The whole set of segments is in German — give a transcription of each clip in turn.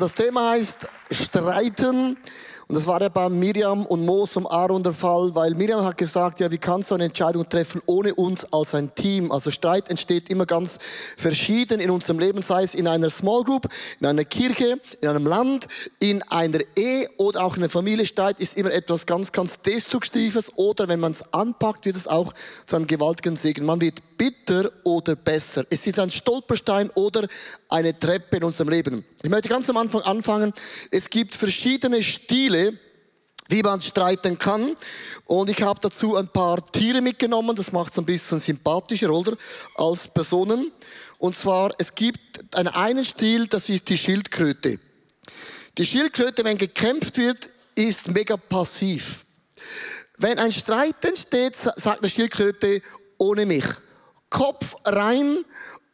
das Thema heißt Streiten. Und das war ja bei Miriam und Mos und Aaron der Fall, weil Miriam hat gesagt, ja, wie kannst du eine Entscheidung treffen ohne uns als ein Team? Also Streit entsteht immer ganz verschieden in unserem Leben, sei es in einer Small Group, in einer Kirche, in einem Land, in einer Ehe oder auch in der Familie. Streit ist immer etwas ganz, ganz Destruktives oder wenn man es anpackt, wird es auch zu einem gewaltigen Segen. Man wird bitter oder besser. Es ist ein Stolperstein oder eine Treppe in unserem Leben. Ich möchte ganz am Anfang anfangen. Es gibt verschiedene Stile, wie man streiten kann. Und ich habe dazu ein paar Tiere mitgenommen. Das macht es ein bisschen sympathischer, oder? Als Personen. Und zwar, es gibt einen, einen Stil, das ist die Schildkröte. Die Schildkröte, wenn gekämpft wird, ist mega passiv. Wenn ein Streit entsteht, sagt eine Schildkröte, ohne mich. Kopf rein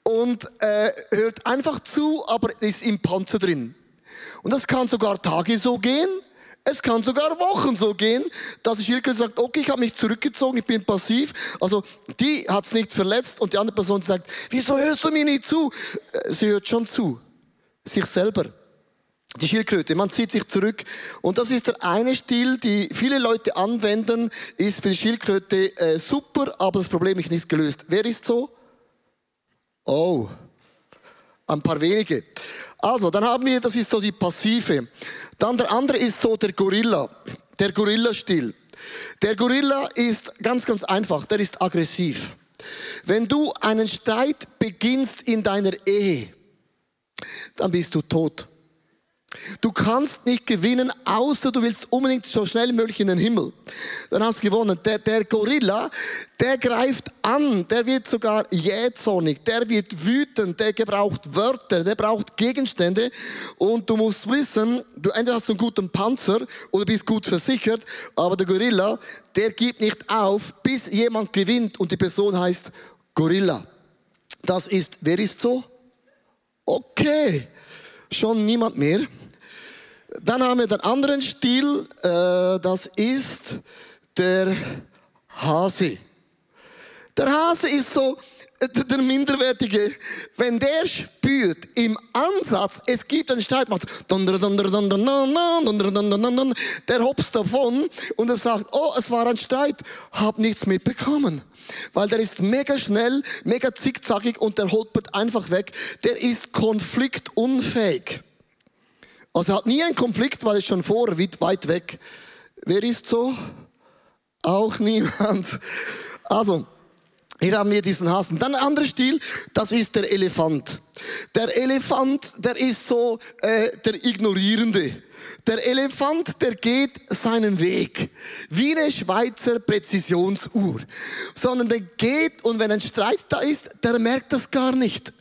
und äh, hört einfach zu, aber ist im Panzer drin. Und das kann sogar Tage so gehen. Es kann sogar Wochen so gehen, dass die Schildkröte sagt, okay, ich habe mich zurückgezogen, ich bin passiv. Also die hat es nicht verletzt und die andere Person sagt, wieso hörst du mir nicht zu? Äh, sie hört schon zu. Sich selber. Die Schildkröte, man zieht sich zurück. Und das ist der eine Stil, die viele Leute anwenden, ist für die Schildkröte äh, super, aber das Problem ist nicht gelöst. Wer ist so? Oh, ein paar wenige. Also, dann haben wir, das ist so die passive. Dann der andere ist so der Gorilla, der Gorilla-Stil. Der Gorilla ist ganz, ganz einfach, der ist aggressiv. Wenn du einen Streit beginnst in deiner Ehe, dann bist du tot. Du kannst nicht gewinnen, außer du willst unbedingt so schnell wie möglich in den Himmel. Dann hast du gewonnen. Der, der Gorilla, der greift an, der wird sogar jähzornig, der wird wütend, der gebraucht Wörter, der braucht Gegenstände. Und du musst wissen, du entweder hast einen guten Panzer oder bist gut versichert, aber der Gorilla, der gibt nicht auf, bis jemand gewinnt und die Person heißt Gorilla. Das ist, wer ist so? Okay schon niemand mehr. Dann haben wir den anderen Stil, äh, das ist der Hase. Der Hase ist so äh, der Minderwertige. Wenn der spürt im Ansatz, es gibt einen Streit, macht der hopst davon und er sagt, oh, es war ein Streit, hab nichts mitbekommen. Weil der ist mega schnell, mega zickzackig und der holpert einfach weg. Der ist konfliktunfähig. Also er hat nie einen Konflikt, weil er schon vor, weit weg. Wer ist so? Auch niemand. Also, hier haben wir diesen Hasen. Dann ein anderer Stil, das ist der Elefant. Der Elefant, der ist so äh, der Ignorierende. Der Elefant, der geht seinen Weg. Wie eine Schweizer Präzisionsuhr. Sondern der geht und wenn ein Streit da ist, der merkt das gar nicht.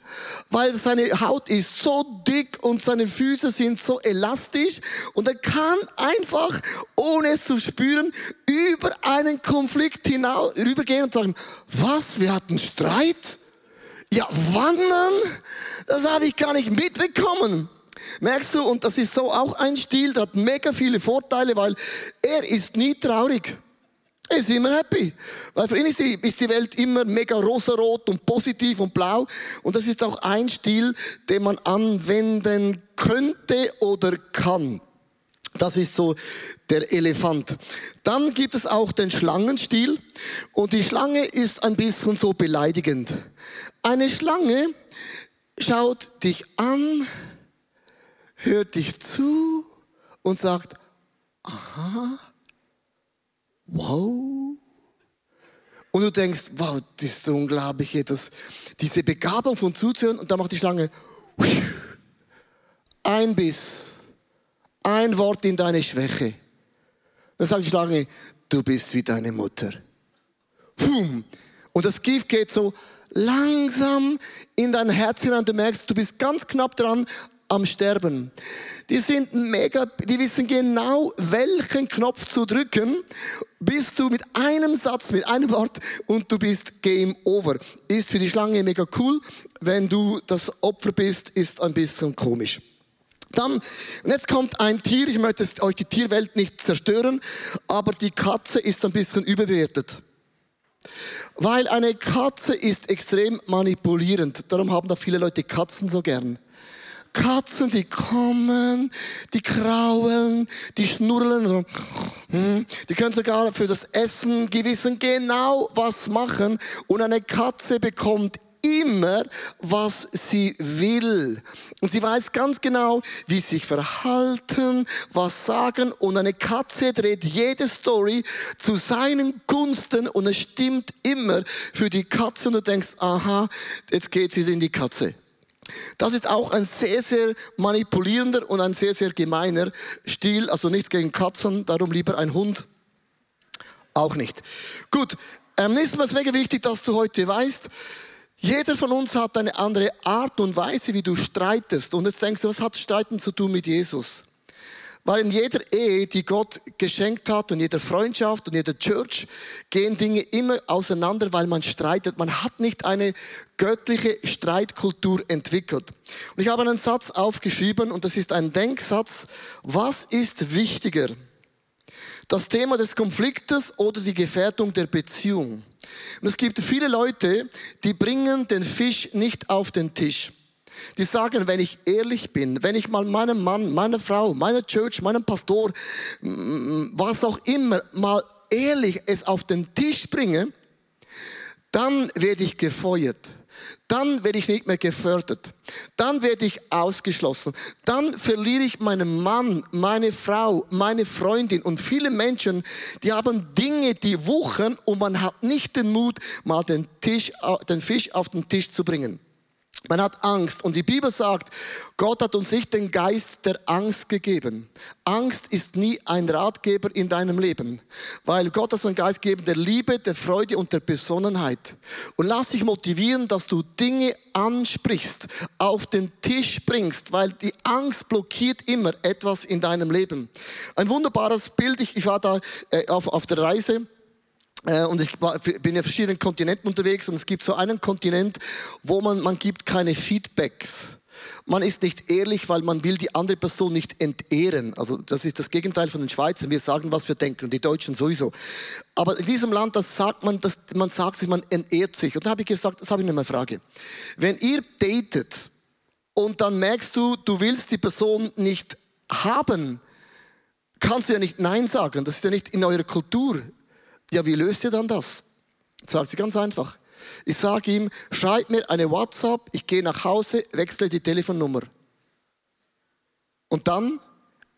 Weil seine Haut ist so dick und seine Füße sind so elastisch und er kann einfach, ohne es zu spüren, über einen Konflikt hinaus, rübergehen und sagen, was, wir hatten Streit? Ja, wandern? Das habe ich gar nicht mitbekommen. Merkst du, und das ist so auch ein Stil, der hat mega viele Vorteile, weil er ist nie traurig. Ist immer happy. Weil für ihn ist die Welt immer mega rosarot und positiv und blau. Und das ist auch ein Stil, den man anwenden könnte oder kann. Das ist so der Elefant. Dann gibt es auch den Schlangenstil. Und die Schlange ist ein bisschen so beleidigend. Eine Schlange schaut dich an, hört dich zu und sagt, aha, wow. Und du denkst, wow, das ist unglaublich, das, diese Begabung von zuzuhören und dann macht die Schlange ein Biss, ein Wort in deine Schwäche. Dann sagt die Schlange, du bist wie deine Mutter. Und das Gift geht so langsam in dein Herz hinein. Du merkst, du bist ganz knapp dran, am Sterben. Die sind mega, die wissen genau, welchen Knopf zu drücken, bist du mit einem Satz, mit einem Wort und du bist Game Over. Ist für die Schlange mega cool. Wenn du das Opfer bist, ist ein bisschen komisch. Dann, und jetzt kommt ein Tier, ich möchte euch die Tierwelt nicht zerstören, aber die Katze ist ein bisschen überbewertet. Weil eine Katze ist extrem manipulierend. Darum haben da viele Leute Katzen so gern. Katzen, die kommen, die kraulen, die schnurren. So. Hm, die können sogar für das Essen gewissen genau was machen. Und eine Katze bekommt immer, was sie will. Und sie weiß ganz genau, wie sie sich verhalten, was sagen. Und eine Katze dreht jede Story zu seinen Gunsten und es stimmt immer für die Katze. Und du denkst, aha, jetzt geht sie in die Katze. Das ist auch ein sehr, sehr manipulierender und ein sehr, sehr gemeiner Stil. Also nichts gegen Katzen, darum lieber ein Hund. Auch nicht. Gut, ähm, ist mir mega wichtig, dass du heute weißt, jeder von uns hat eine andere Art und Weise, wie du streitest. Und jetzt denkst du, was hat Streiten zu tun mit Jesus? Weil in jeder Ehe, die Gott geschenkt hat und jeder Freundschaft und jeder Church, gehen Dinge immer auseinander, weil man streitet. Man hat nicht eine göttliche Streitkultur entwickelt. Und ich habe einen Satz aufgeschrieben und das ist ein Denksatz. Was ist wichtiger? Das Thema des Konfliktes oder die Gefährdung der Beziehung? Und es gibt viele Leute, die bringen den Fisch nicht auf den Tisch. Die sagen, wenn ich ehrlich bin, wenn ich mal meinem Mann, meiner Frau, meiner Church, meinem Pastor, was auch immer, mal ehrlich es auf den Tisch bringe, dann werde ich gefeuert. Dann werde ich nicht mehr gefördert. Dann werde ich ausgeschlossen. Dann verliere ich meinen Mann, meine Frau, meine Freundin und viele Menschen, die haben Dinge, die wuchern und man hat nicht den Mut, mal den, Tisch, den Fisch auf den Tisch zu bringen. Man hat Angst. Und die Bibel sagt, Gott hat uns nicht den Geist der Angst gegeben. Angst ist nie ein Ratgeber in deinem Leben, weil Gott hat so einen Geist gegeben der Liebe, der Freude und der Besonnenheit. Und lass dich motivieren, dass du Dinge ansprichst, auf den Tisch bringst, weil die Angst blockiert immer etwas in deinem Leben. Ein wunderbares Bild, ich war da äh, auf, auf der Reise und ich bin in verschiedenen Kontinenten unterwegs und es gibt so einen Kontinent, wo man, man gibt keine Feedbacks. Man ist nicht ehrlich, weil man will die andere Person nicht entehren. Also das ist das Gegenteil von den Schweizern. Wir sagen, was wir denken und die Deutschen sowieso. Aber in diesem Land, das sagt man, das, man sagt sich, man entehrt sich. Und da habe ich gesagt, das habe ich noch eine Frage. Wenn ihr datet und dann merkst du, du willst die Person nicht haben, kannst du ja nicht Nein sagen. Das ist ja nicht in eurer Kultur. Ja, wie löst ihr dann das? Sage sie ganz einfach. Ich sage ihm, schreib mir eine WhatsApp, ich gehe nach Hause, wechsle die Telefonnummer. Und dann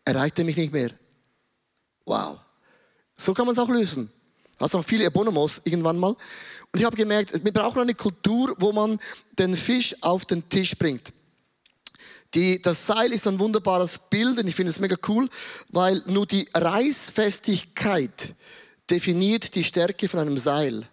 erreicht er mich nicht mehr. Wow. So kann man es auch lösen. Hast auch viele Abonnements irgendwann mal. Und ich habe gemerkt, wir brauchen eine Kultur, wo man den Fisch auf den Tisch bringt. Die, das Seil ist ein wunderbares Bild und ich finde es mega cool, weil nur die Reißfestigkeit definiert die Stärke von einem Seil.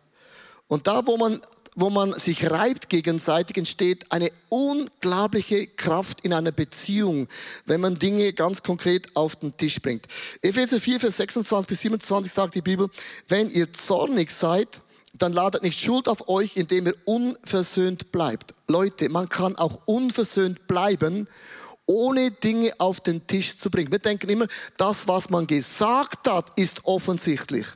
Und da, wo man, wo man sich reibt gegenseitig, entsteht eine unglaubliche Kraft in einer Beziehung, wenn man Dinge ganz konkret auf den Tisch bringt. Epheser 4, Vers 26 bis 27 sagt die Bibel, wenn ihr zornig seid, dann ladet nicht Schuld auf euch, indem ihr unversöhnt bleibt. Leute, man kann auch unversöhnt bleiben ohne Dinge auf den Tisch zu bringen. Wir denken immer, das, was man gesagt hat, ist offensichtlich.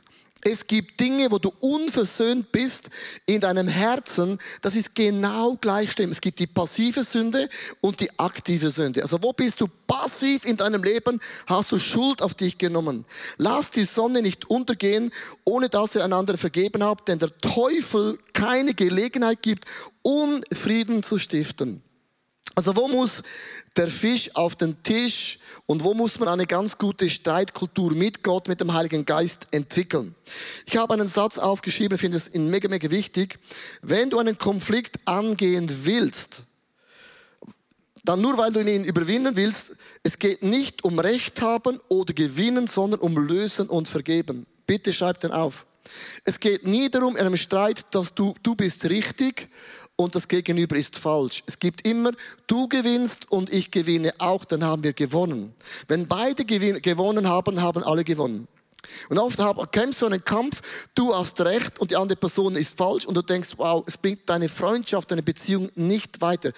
Es gibt Dinge, wo du unversöhnt bist in deinem Herzen. Das ist genau gleich schlimm. Es gibt die passive Sünde und die aktive Sünde. Also wo bist du passiv in deinem Leben? Hast du Schuld auf dich genommen? Lass die Sonne nicht untergehen, ohne dass ihr einander vergeben habt, denn der Teufel keine Gelegenheit gibt, Unfrieden zu stiften. Also wo muss der Fisch auf den Tisch und wo muss man eine ganz gute Streitkultur mit Gott, mit dem Heiligen Geist entwickeln? Ich habe einen Satz aufgeschrieben, finde es mega, mega wichtig. Wenn du einen Konflikt angehen willst, dann nur weil du ihn überwinden willst, es geht nicht um Recht haben oder gewinnen, sondern um lösen und vergeben. Bitte schreib den auf. Es geht nie darum in einem Streit, dass du, du bist richtig und das Gegenüber ist falsch. Es gibt immer, du gewinnst und ich gewinne auch, dann haben wir gewonnen. Wenn beide gewonnen haben, haben alle gewonnen. Und oft kämpfst du einen Kampf, du hast recht und die andere Person ist falsch und du denkst, wow, es bringt deine Freundschaft, deine Beziehung nicht weiter.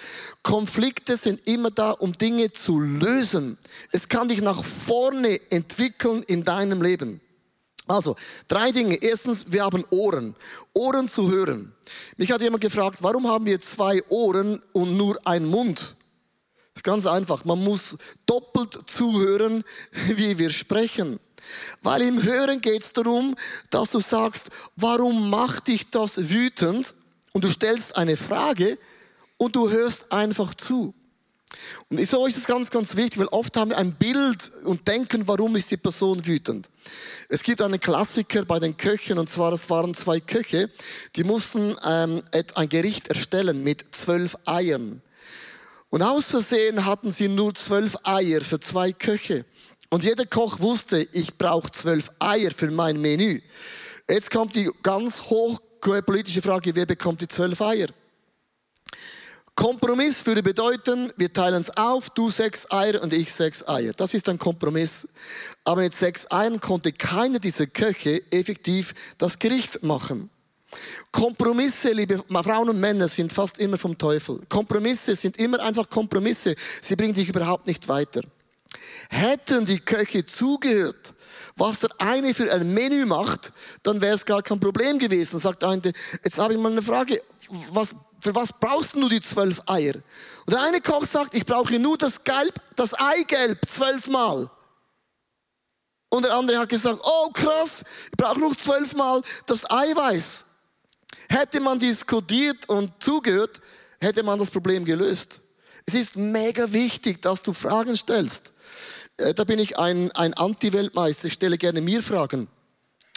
Konflikte sind immer da, um Dinge zu lösen. Es kann dich nach vorne entwickeln in deinem Leben. Also, drei Dinge. Erstens, wir haben Ohren. Ohren zu hören. Mich hat jemand gefragt, warum haben wir zwei Ohren und nur einen Mund? Das ist ganz einfach. Man muss doppelt zuhören, wie wir sprechen. Weil im Hören geht es darum, dass du sagst, warum macht dich das wütend? Und du stellst eine Frage und du hörst einfach zu. Und wieso ist es ganz, ganz wichtig? Weil oft haben wir ein Bild und denken, warum ist die Person wütend. Es gibt einen Klassiker bei den Köchen, und zwar, es waren zwei Köche, die mussten ähm, ein Gericht erstellen mit zwölf Eiern. Und aus Versehen hatten sie nur zwölf Eier für zwei Köche. Und jeder Koch wusste, ich brauche zwölf Eier für mein Menü. Jetzt kommt die ganz hochpolitische Frage, wer bekommt die zwölf Eier? Kompromiss würde bedeuten, wir teilen es auf, du sechs Eier und ich sechs Eier. Das ist ein Kompromiss. Aber mit sechs Eiern konnte keiner dieser Köche effektiv das Gericht machen. Kompromisse, liebe Frauen und Männer, sind fast immer vom Teufel. Kompromisse sind immer einfach Kompromisse. Sie bringen dich überhaupt nicht weiter. Hätten die Köche zugehört, was der eine für ein Menü macht, dann wäre es gar kein Problem gewesen. Sagt eine, jetzt habe ich mal eine Frage, was, für was brauchst du die zwölf Eier? Und der eine Koch sagt, ich brauche nur das Gelb, das Eigelb zwölfmal. Und der andere hat gesagt, oh krass, ich brauche noch zwölfmal das Eiweiß. Hätte man diskutiert und zugehört, hätte man das Problem gelöst. Es ist mega wichtig, dass du Fragen stellst. Äh, da bin ich ein, ein Anti-Weltmeister, ich stelle gerne mir Fragen.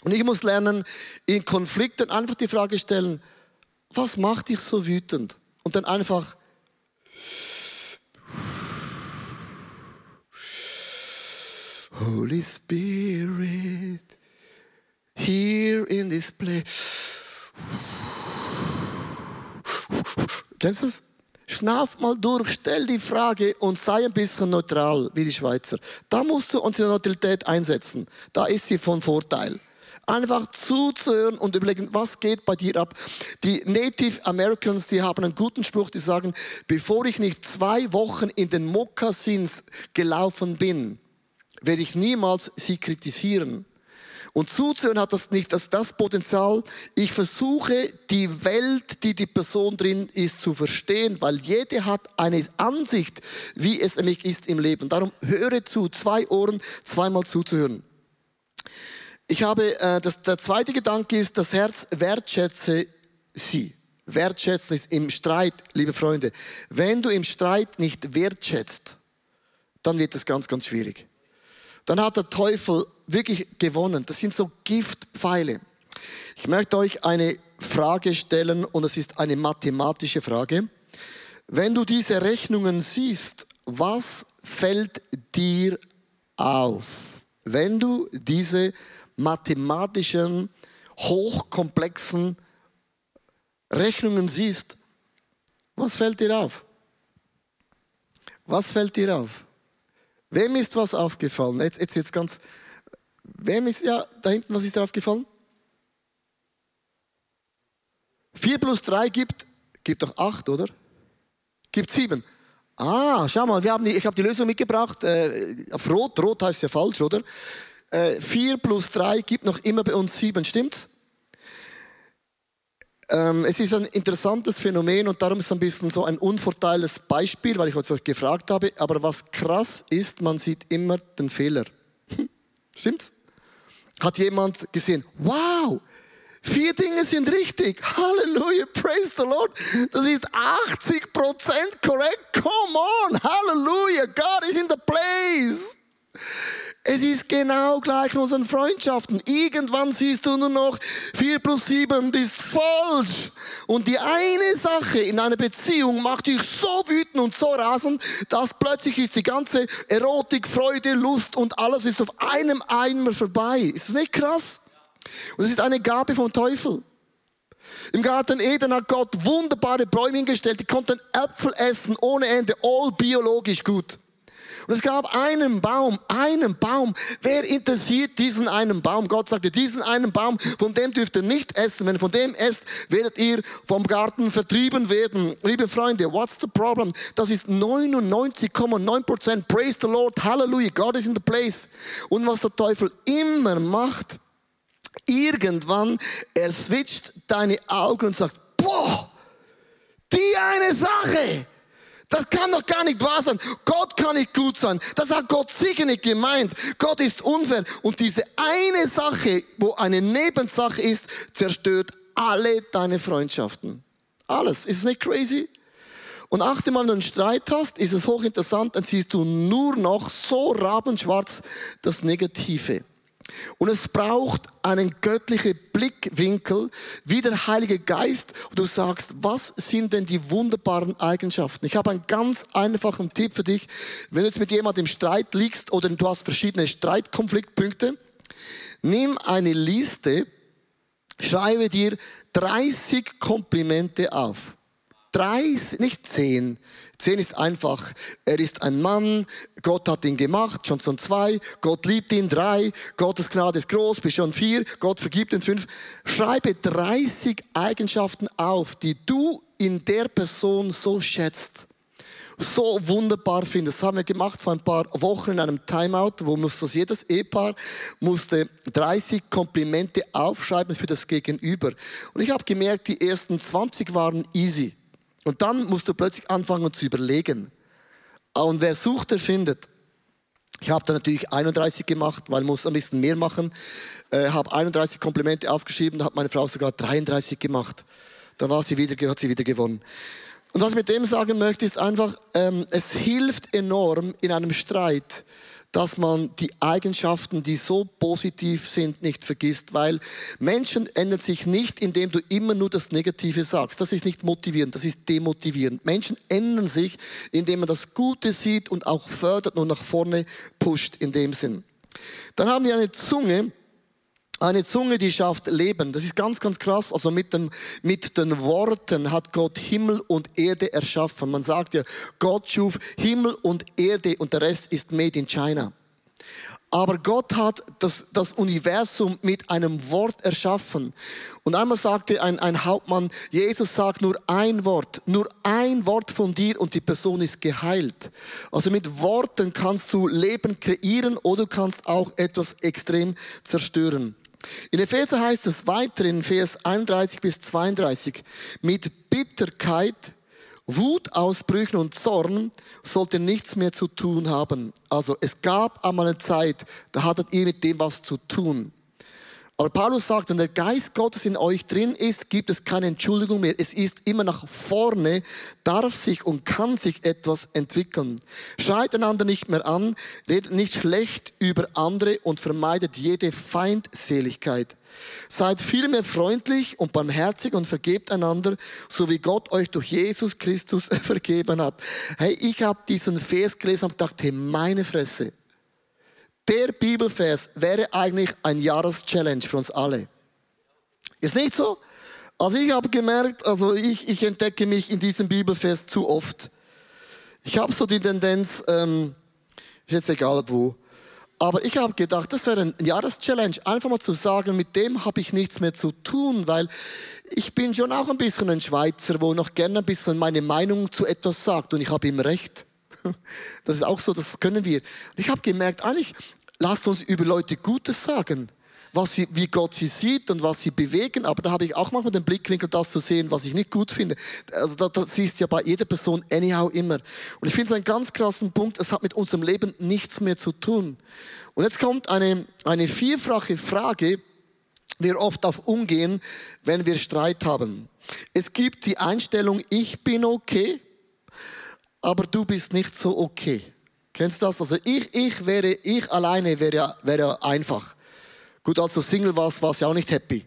Und ich muss lernen, in Konflikten einfach die Frage stellen, was macht dich so wütend? Und dann einfach Holy Spirit, here in this place. Kennst du das? Schnauf mal durch, stell die Frage und sei ein bisschen neutral, wie die Schweizer. Da musst du unsere Neutralität einsetzen. Da ist sie von Vorteil. Einfach zuzuhören und überlegen, was geht bei dir ab. Die Native Americans, die haben einen guten Spruch, die sagen, bevor ich nicht zwei Wochen in den Mokassins gelaufen bin, werde ich niemals sie kritisieren. Und zuzuhören hat das nicht das, das Potenzial. Ich versuche, die Welt, die die Person drin ist, zu verstehen, weil jede hat eine Ansicht, wie es nämlich ist im Leben. Darum höre zu, zwei Ohren, zweimal zuzuhören. Ich habe, äh, das, der zweite Gedanke ist, das Herz wertschätze sie. Wertschätzen ist im Streit, liebe Freunde. Wenn du im Streit nicht wertschätzt, dann wird es ganz, ganz schwierig. Dann hat der Teufel wirklich gewonnen. Das sind so Giftpfeile. Ich möchte euch eine Frage stellen und es ist eine mathematische Frage. Wenn du diese Rechnungen siehst, was fällt dir auf? Wenn du diese mathematischen, hochkomplexen Rechnungen siehst, was fällt dir auf? Was fällt dir auf? Wem ist was aufgefallen? Jetzt, jetzt jetzt ganz. Wem ist ja da hinten, was ist dir aufgefallen? 4 plus 3 gibt, gibt doch 8, oder? Gibt 7. Ah, schau mal, wir haben die, ich habe die Lösung mitgebracht. Äh, auf Rot, Rot heißt ja falsch, oder? 4 äh, plus 3 gibt noch immer bei uns 7, stimmt's? Ähm, es ist ein interessantes Phänomen und darum ist es ein bisschen so ein unvorteiltes Beispiel, weil ich euch gefragt habe. Aber was krass ist, man sieht immer den Fehler. Stimmt's? Hat jemand gesehen, wow, vier Dinge sind richtig. Halleluja, praise the Lord. Das ist 80% korrekt. Come on, Halleluja, God is in the place. Es ist genau gleich in unseren Freundschaften. Irgendwann siehst du nur noch 4 plus 7 das ist falsch. Und die eine Sache in einer Beziehung macht dich so wütend und so rasend, dass plötzlich ist die ganze Erotik, Freude, Lust und alles ist auf einem Eimer vorbei. Ist das nicht krass? Und es ist eine Gabe vom Teufel. Im Garten Eden hat Gott wunderbare Bäume hingestellt, die konnten Äpfel essen ohne Ende, all biologisch gut. Und es gab einen Baum, einen Baum. Wer interessiert diesen einen Baum? Gott sagte, diesen einen Baum, von dem dürft ihr nicht essen. Wenn ihr von dem esst, werdet ihr vom Garten vertrieben werden. Liebe Freunde, what's the problem? Das ist 99,9% Praise the Lord. Hallelujah. God is in the place. Und was der Teufel immer macht, irgendwann, er switcht deine Augen und sagt, boah, die eine Sache, das kann doch gar nicht wahr sein. Gott kann nicht gut sein. Das hat Gott sicher nicht gemeint. Gott ist unfair. Und diese eine Sache, wo eine Nebensache ist, zerstört alle deine Freundschaften. Alles. Ist es nicht crazy? Und achte mal, wenn du einen Streit hast, ist es hochinteressant, dann siehst du nur noch so rabenschwarz das Negative. Und es braucht einen göttlichen Blickwinkel, wie der Heilige Geist, wo du sagst, was sind denn die wunderbaren Eigenschaften? Ich habe einen ganz einfachen Tipp für dich. Wenn du jetzt mit jemandem im Streit liegst oder du hast verschiedene Streitkonfliktpunkte, nimm eine Liste, schreibe dir 30 Komplimente auf. 30, nicht 10, Zehn ist einfach. Er ist ein Mann. Gott hat ihn gemacht. Schon Johnson zwei. Gott liebt ihn. Drei. Gottes Gnade ist groß. Bist schon vier. Gott vergibt ihn. Fünf. Schreibe 30 Eigenschaften auf, die du in der Person so schätzt so wunderbar findest. Das haben wir gemacht vor ein paar Wochen in einem Timeout, wo musste jedes Ehepaar musste 30 Komplimente aufschreiben für das Gegenüber. Und ich habe gemerkt, die ersten 20 waren easy. Und dann musst du plötzlich anfangen zu überlegen. Und wer sucht, der findet. Ich habe dann natürlich 31 gemacht, weil ich muss ein bisschen mehr machen. Äh, habe 31 Komplimente aufgeschrieben, da hat meine Frau sogar 33 gemacht. Da war sie wieder, hat sie wieder gewonnen. Und was ich mit dem sagen möchte, ist einfach, ähm, es hilft enorm in einem Streit, dass man die Eigenschaften, die so positiv sind, nicht vergisst, weil Menschen ändern sich nicht, indem du immer nur das Negative sagst. Das ist nicht motivierend, das ist demotivierend. Menschen ändern sich, indem man das Gute sieht und auch fördert und nach vorne pusht in dem Sinn. Dann haben wir eine Zunge, eine Zunge, die schafft Leben. Das ist ganz, ganz krass. Also mit, dem, mit den Worten hat Gott Himmel und Erde erschaffen. Man sagt ja, Gott schuf Himmel und Erde und der Rest ist made in China. Aber Gott hat das, das Universum mit einem Wort erschaffen. Und einmal sagte ein, ein Hauptmann, Jesus sagt nur ein Wort, nur ein Wort von dir und die Person ist geheilt. Also mit Worten kannst du Leben kreieren oder du kannst auch etwas extrem zerstören. In Epheser heißt es weiter in Vers 31 bis 32, mit Bitterkeit, Wutausbrüchen und Zorn sollt ihr nichts mehr zu tun haben. Also es gab einmal eine Zeit, da hattet ihr mit dem was zu tun. Aber Paulus sagt, wenn der Geist Gottes in euch drin ist, gibt es keine Entschuldigung mehr. Es ist immer nach vorne, darf sich und kann sich etwas entwickeln. Schreit einander nicht mehr an, redet nicht schlecht über andere und vermeidet jede Feindseligkeit. Seid vielmehr freundlich und barmherzig und vergebt einander, so wie Gott euch durch Jesus Christus vergeben hat. Hey, ich habe diesen Vers gelesen und gedacht, hey, meine Fresse. Der Bibelvers wäre eigentlich ein Jahreschallenge für uns alle. Ist nicht so? Also ich habe gemerkt, also ich, ich entdecke mich in diesem Bibelvers zu oft. Ich habe so die Tendenz, ähm, ist jetzt egal wo, aber ich habe gedacht, das wäre ein Jahreschallenge, einfach mal zu sagen, mit dem habe ich nichts mehr zu tun, weil ich bin schon auch ein bisschen ein Schweizer, wo noch gerne ein bisschen meine Meinung zu etwas sagt und ich habe ihm recht. Das ist auch so, das können wir. Ich habe gemerkt, eigentlich, lasst uns über Leute Gutes sagen, was sie, wie Gott sie sieht und was sie bewegen. Aber da habe ich auch manchmal den Blickwinkel, das zu sehen, was ich nicht gut finde. Also das, das siehst ja bei jeder Person anyhow immer. Und ich finde es einen ganz krassen Punkt, es hat mit unserem Leben nichts mehr zu tun. Und jetzt kommt eine, eine vierfache Frage, wir oft auf umgehen, wenn wir Streit haben. Es gibt die Einstellung, ich bin okay, aber du bist nicht so okay. Kennst du das? Also ich, ich wäre, ich alleine wäre, wäre einfach. Gut, als du Single warst, warst du auch nicht happy.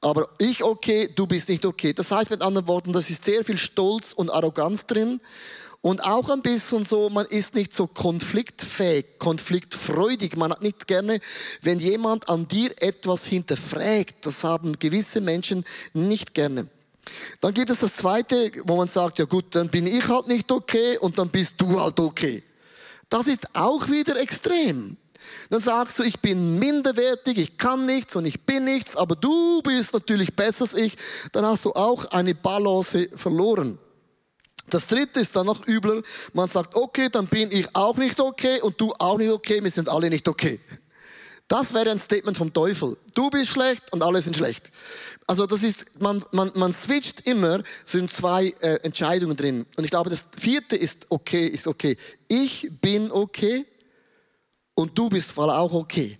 Aber ich okay, du bist nicht okay. Das heißt mit anderen Worten, das ist sehr viel Stolz und Arroganz drin. Und auch ein bisschen so, man ist nicht so konfliktfähig, konfliktfreudig. Man hat nicht gerne, wenn jemand an dir etwas hinterfragt. Das haben gewisse Menschen nicht gerne. Dann gibt es das zweite, wo man sagt, ja gut, dann bin ich halt nicht okay und dann bist du halt okay. Das ist auch wieder extrem. Dann sagst du, ich bin minderwertig, ich kann nichts und ich bin nichts, aber du bist natürlich besser als ich. Dann hast du auch eine Balance verloren. Das dritte ist dann noch übler. Man sagt, okay, dann bin ich auch nicht okay und du auch nicht okay, wir sind alle nicht okay. Das wäre ein Statement vom Teufel. Du bist schlecht und alle sind schlecht. Also das ist, man, man, man switcht immer, sind zwei äh, Entscheidungen drin. Und ich glaube, das vierte ist okay, ist okay. Ich bin okay und du bist voll auch okay.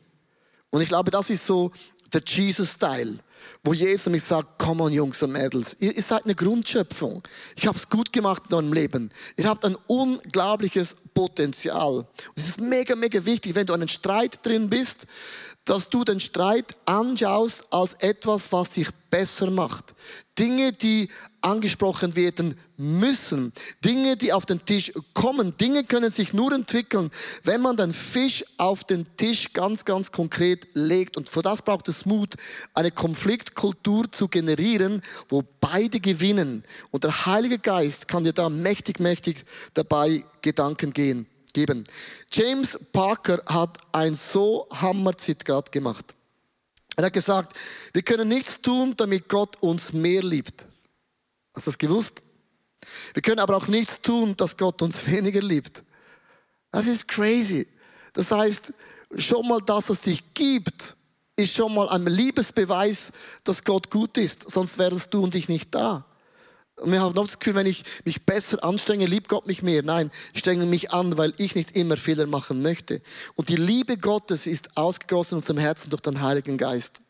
Und ich glaube, das ist so der Jesus-Style wo Jesus mich sagt, come on Jungs und Mädels, ihr, ihr seid eine Grundschöpfung. Ich habe es gut gemacht in eurem Leben. Ihr habt ein unglaubliches Potenzial. Und es ist mega, mega wichtig, wenn du einen Streit drin bist, dass du den Streit anschaust als etwas, was dich besser macht. Dinge, die angesprochen werden müssen. Dinge, die auf den Tisch kommen. Dinge können sich nur entwickeln, wenn man den Fisch auf den Tisch ganz, ganz konkret legt. Und für das braucht es Mut, eine Konfliktkultur zu generieren, wo beide gewinnen. Und der Heilige Geist kann dir da mächtig, mächtig dabei Gedanken gehen geben. James Parker hat ein so Hammer-Zitat gemacht. Er hat gesagt, wir können nichts tun, damit Gott uns mehr liebt. Hast du das gewusst? Wir können aber auch nichts tun, dass Gott uns weniger liebt. Das ist crazy. Das heißt, schon mal, dass es sich gibt, ist schon mal ein Liebesbeweis, dass Gott gut ist. Sonst wärst du und ich nicht da. Und wir haben oft das Gefühl, wenn ich mich besser anstrenge, liebt Gott mich mehr. Nein, ich strenge mich an, weil ich nicht immer Fehler machen möchte. Und die Liebe Gottes ist ausgegossen in unserem Herzen durch den Heiligen Geist.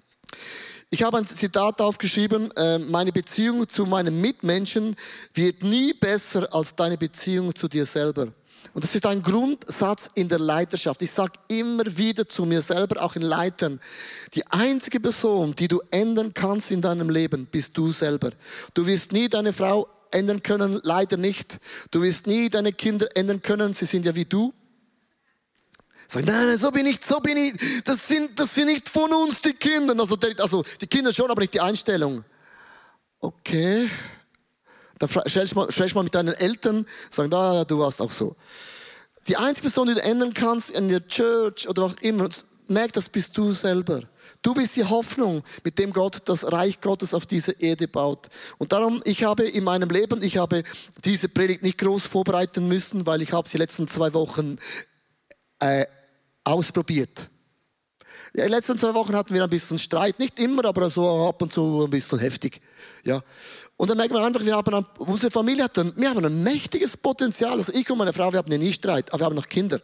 Ich habe ein Zitat aufgeschrieben, äh, meine Beziehung zu meinen Mitmenschen wird nie besser als deine Beziehung zu dir selber. Und das ist ein Grundsatz in der Leiterschaft. Ich sage immer wieder zu mir selber, auch in Leitern, die einzige Person, die du ändern kannst in deinem Leben, bist du selber. Du wirst nie deine Frau ändern können, leider nicht. Du wirst nie deine Kinder ändern können, sie sind ja wie du. Sag, nein, nein, so bin ich, so bin ich. Das sind, das sind nicht von uns die Kinder. Also, also die Kinder schon, aber nicht die Einstellung. Okay. Dann stellst du mal, mit deinen Eltern, sagen, da, du warst auch so. Die einzige Person, die du ändern kannst in der Church oder auch immer, merk, das bist du selber. Du bist die Hoffnung, mit dem Gott das Reich Gottes auf diese Erde baut. Und darum, ich habe in meinem Leben, ich habe diese Predigt nicht groß vorbereiten müssen, weil ich habe sie letzten zwei Wochen äh, ausprobiert. Ja, in den letzten zwei Wochen hatten wir ein bisschen Streit, nicht immer, aber so ab und zu ein bisschen heftig. Ja. Und dann merkt man einfach, wir haben, unsere Familie hat ein, wir haben ein mächtiges Potenzial. Also ich und meine Frau, wir haben nie Streit, aber wir haben noch Kinder.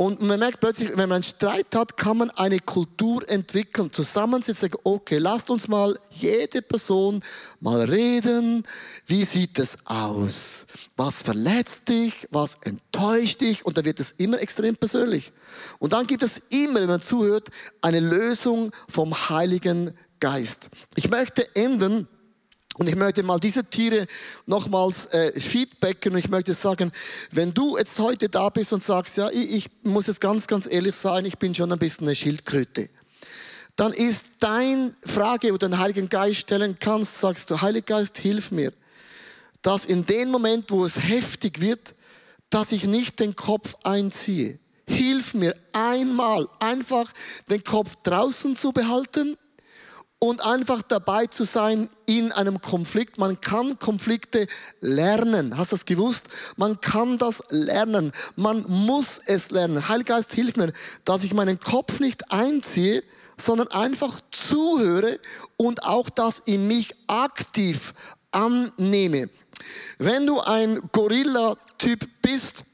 Und man merkt plötzlich, wenn man einen Streit hat, kann man eine Kultur entwickeln, zusammensitzen, sagen, okay, lasst uns mal jede Person mal reden. Wie sieht es aus? Was verletzt dich? Was enttäuscht dich? Und da wird es immer extrem persönlich. Und dann gibt es immer, wenn man zuhört, eine Lösung vom Heiligen Geist. Ich möchte enden und ich möchte mal diese Tiere nochmals äh, feedbacken und ich möchte sagen, wenn du jetzt heute da bist und sagst, ja, ich, ich muss jetzt ganz, ganz ehrlich sein, ich bin schon ein bisschen eine Schildkröte, dann ist dein Frage, wo du den Heiligen Geist stellen kannst, sagst du, Heiliger Geist, hilf mir, dass in dem Moment, wo es heftig wird, dass ich nicht den Kopf einziehe. Hilf mir einmal einfach den Kopf draußen zu behalten und einfach dabei zu sein in einem Konflikt. Man kann Konflikte lernen. Hast du das gewusst? Man kann das lernen. Man muss es lernen. Heilgeist hilft mir, dass ich meinen Kopf nicht einziehe, sondern einfach zuhöre und auch das in mich aktiv annehme. Wenn du ein Gorilla-Typ bist,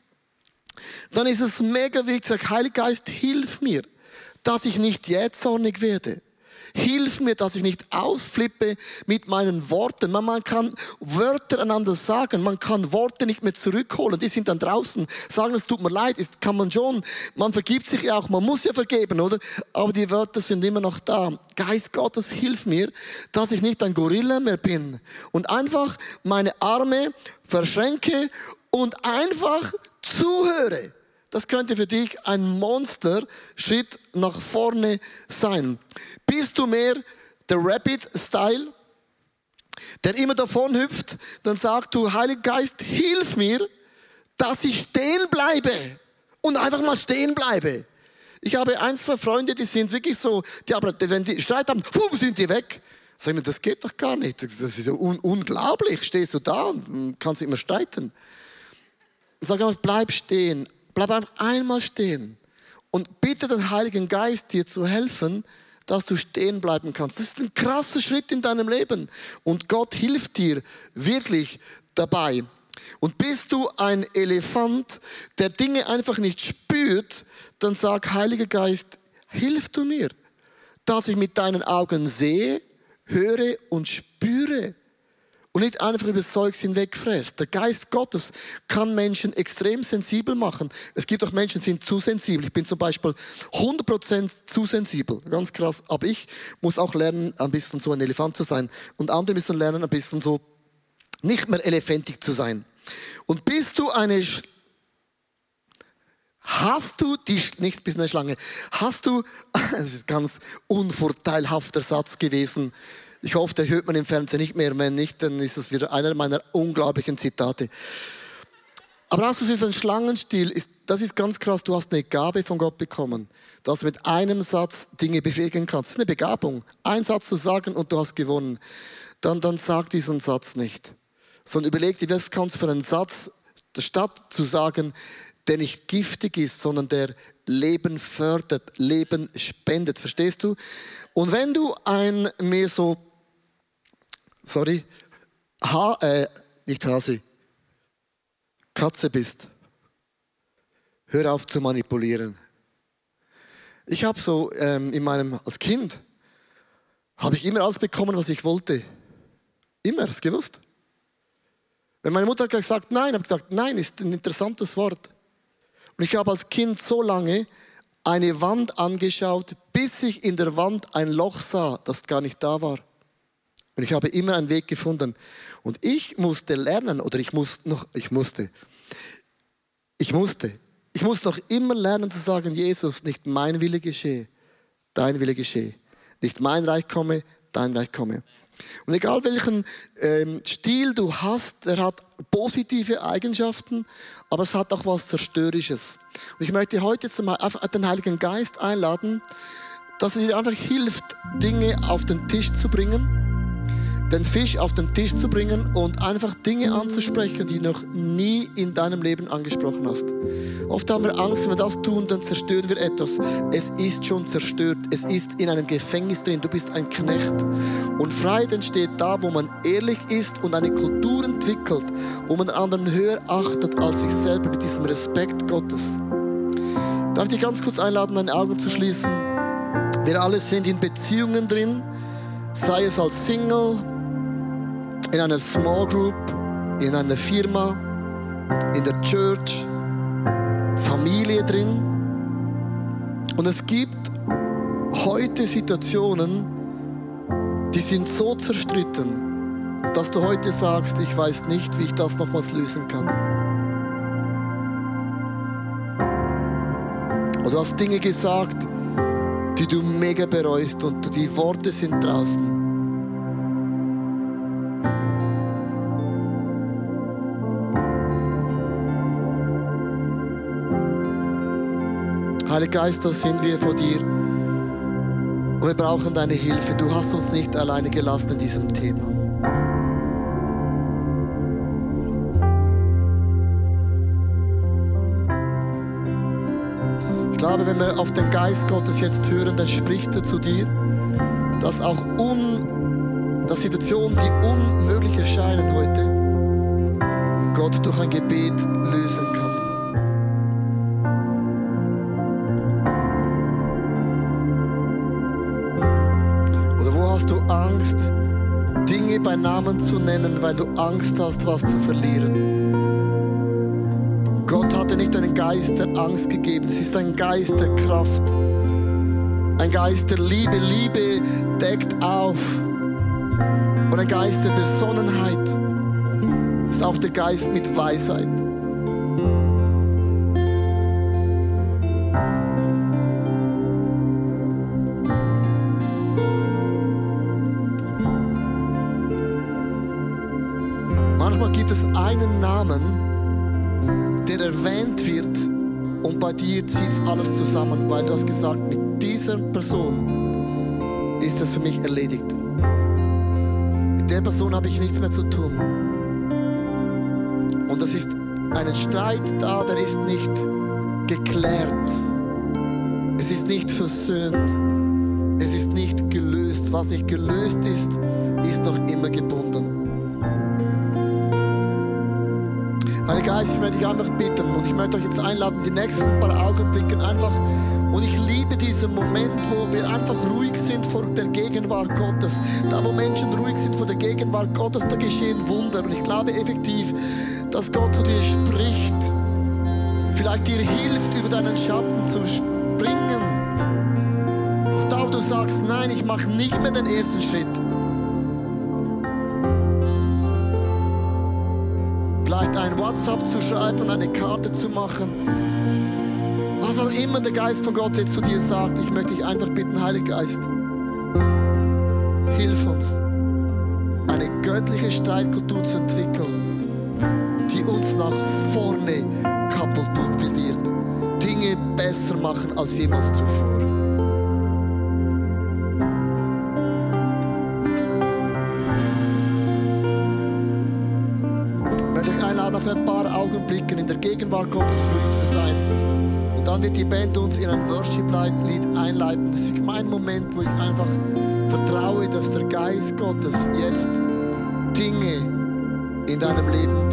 dann ist es mega wichtig, sag, Heiligeist, hilf mir, dass ich nicht jähzornig werde Hilf mir, dass ich nicht ausflippe mit meinen Worten. Man, kann Wörter einander sagen, man kann Worte nicht mehr zurückholen. Die sind dann draußen. Sagen, es tut mir leid, ist, kann man schon. Man vergibt sich ja auch, man muss ja vergeben, oder? Aber die Wörter sind immer noch da. Geist Gottes, hilf mir, dass ich nicht ein Gorilla mehr bin und einfach meine Arme verschränke und einfach zuhöre. Das könnte für dich ein Monster-Schritt nach vorne sein. Bist du mehr der Rabbit-Style, der immer davon hüpft, dann sagt du, Heiliger Geist, hilf mir, dass ich stehen bleibe und einfach mal stehen bleibe. Ich habe ein, zwei Freunde, die sind wirklich so, die aber, wenn die Streit haben, fumm, sind die weg. Sag mir, das geht doch gar nicht. Das ist so un unglaublich. Stehst du da und kannst nicht mehr streiten. Sag einfach, bleib stehen. Bleib einmal stehen Und bitte den Heiligen Geist dir zu helfen, dass du stehen bleiben kannst. Das ist ein krasser Schritt in deinem Leben. Und Gott hilft dir wirklich dabei. Und bist du ein Elefant, der Dinge einfach nicht spürt, dann sag, Heiliger Geist, hilf du mir, dass ich mit deinen Augen sehe, höre und spüre und nicht einfach über das Zeugs hinwegfräst. Der Geist Gottes kann Menschen extrem sensibel machen. Es gibt auch Menschen, die sind zu sensibel. Ich bin zum Beispiel 100% zu sensibel. Ganz krass. Aber ich muss auch lernen, ein bisschen so ein Elefant zu sein. Und andere müssen lernen, ein bisschen so nicht mehr elefantig zu sein. Und bist du eine Sch Hast du die, nicht bis eine Schlange, hast du, das ist ein ganz unvorteilhafter Satz gewesen, ich hoffe, der hört man im Fernsehen nicht mehr. Wenn nicht, dann ist das wieder einer meiner unglaublichen Zitate. Du es ein Schlangenstiel, ist, das ist ganz krass. Du hast eine Gabe von Gott bekommen, dass du mit einem Satz Dinge bewegen kannst. Das ist eine Begabung. Ein Satz zu sagen und du hast gewonnen. Dann, dann sag diesen Satz nicht. Sondern überleg dir, was kannst du für einen Satz, statt zu sagen, der nicht giftig ist, sondern der Leben fördert, Leben spendet. Verstehst du? Und wenn du ein mehr so sorry, ha, äh, nicht Hase, Katze bist, hör auf zu manipulieren. Ich habe so ähm, in meinem, als Kind, habe ich immer alles bekommen, was ich wollte. Immer, hast gewusst. Wenn meine Mutter gesagt, nein, habe ich gesagt, nein, ist ein interessantes Wort. Und ich habe als Kind so lange eine Wand angeschaut, bis ich in der Wand ein Loch sah, das gar nicht da war. Und ich habe immer einen Weg gefunden. Und ich musste lernen, oder ich musste noch, ich musste, ich musste, ich muss noch immer lernen zu sagen, Jesus, nicht mein Wille geschehe, dein Wille geschehe. Nicht mein Reich komme, dein Reich komme. Und egal welchen ähm, Stil du hast, er hat positive Eigenschaften, aber es hat auch was Zerstörisches. Und ich möchte heute jetzt mal den Heiligen Geist einladen, dass er dir einfach hilft, Dinge auf den Tisch zu bringen den Fisch auf den Tisch zu bringen und einfach Dinge anzusprechen, die du noch nie in deinem Leben angesprochen hast. Oft haben wir Angst, wenn wir das tun, dann zerstören wir etwas. Es ist schon zerstört. Es ist in einem Gefängnis drin. Du bist ein Knecht. Und Freiheit entsteht da, wo man ehrlich ist und eine Kultur entwickelt, wo man anderen höher achtet als sich selber mit diesem Respekt Gottes. Darf ich dich ganz kurz einladen, deine Augen zu schließen? Wir alle sind in Beziehungen drin, sei es als Single, in einer Small Group, in einer Firma, in der Church, Familie drin. Und es gibt heute Situationen, die sind so zerstritten, dass du heute sagst, ich weiß nicht, wie ich das nochmals lösen kann. Und du hast Dinge gesagt, die du mega bereust und die Worte sind draußen. Heiliger Geist, da sind wir vor dir. Und wir brauchen deine Hilfe. Du hast uns nicht alleine gelassen in diesem Thema. Ich glaube, wenn wir auf den Geist Gottes jetzt hören, dann spricht er zu dir, dass auch un, dass Situationen, die unmöglich erscheinen heute, Gott durch ein Gebet lösen kann. Angst, Dinge bei Namen zu nennen, weil du Angst hast, was zu verlieren. Gott hat dir nicht einen Geist der Angst gegeben. Es ist ein Geist der Kraft. Ein Geist der Liebe. Liebe deckt auf. Und ein Geist der Besonnenheit ist auch der Geist mit Weisheit. Dir zieht alles zusammen, weil du hast gesagt, mit dieser Person ist es für mich erledigt. Mit der Person habe ich nichts mehr zu tun. Und es ist ein Streit da, der ist nicht geklärt. Es ist nicht versöhnt. Es ist nicht gelöst. Was nicht gelöst ist, ist noch immer gebunden. Geist, ich möchte dich einfach bitten und ich möchte euch jetzt einladen, die nächsten paar Augenblicken einfach, und ich liebe diesen Moment, wo wir einfach ruhig sind vor der Gegenwart Gottes. Da, wo Menschen ruhig sind vor der Gegenwart Gottes, da geschehen Wunder. Und ich glaube effektiv, dass Gott zu dir spricht, vielleicht dir hilft, über deinen Schatten zu springen. Auch da, wo du sagst, nein, ich mache nicht mehr den ersten Schritt. WhatsApp zu schreiben, eine Karte zu machen. Was auch immer der Geist von Gott jetzt zu dir sagt, ich möchte dich einfach bitten, Heiliger Geist, hilf uns, eine göttliche Streitkultur zu entwickeln, die uns nach vorne katapultiert, Dinge besser machen als jemals zuvor. Dann wird die Band uns in ein Worship-Lied einleiten. Das ist mein Moment, wo ich einfach vertraue, dass der Geist Gottes jetzt Dinge in deinem Leben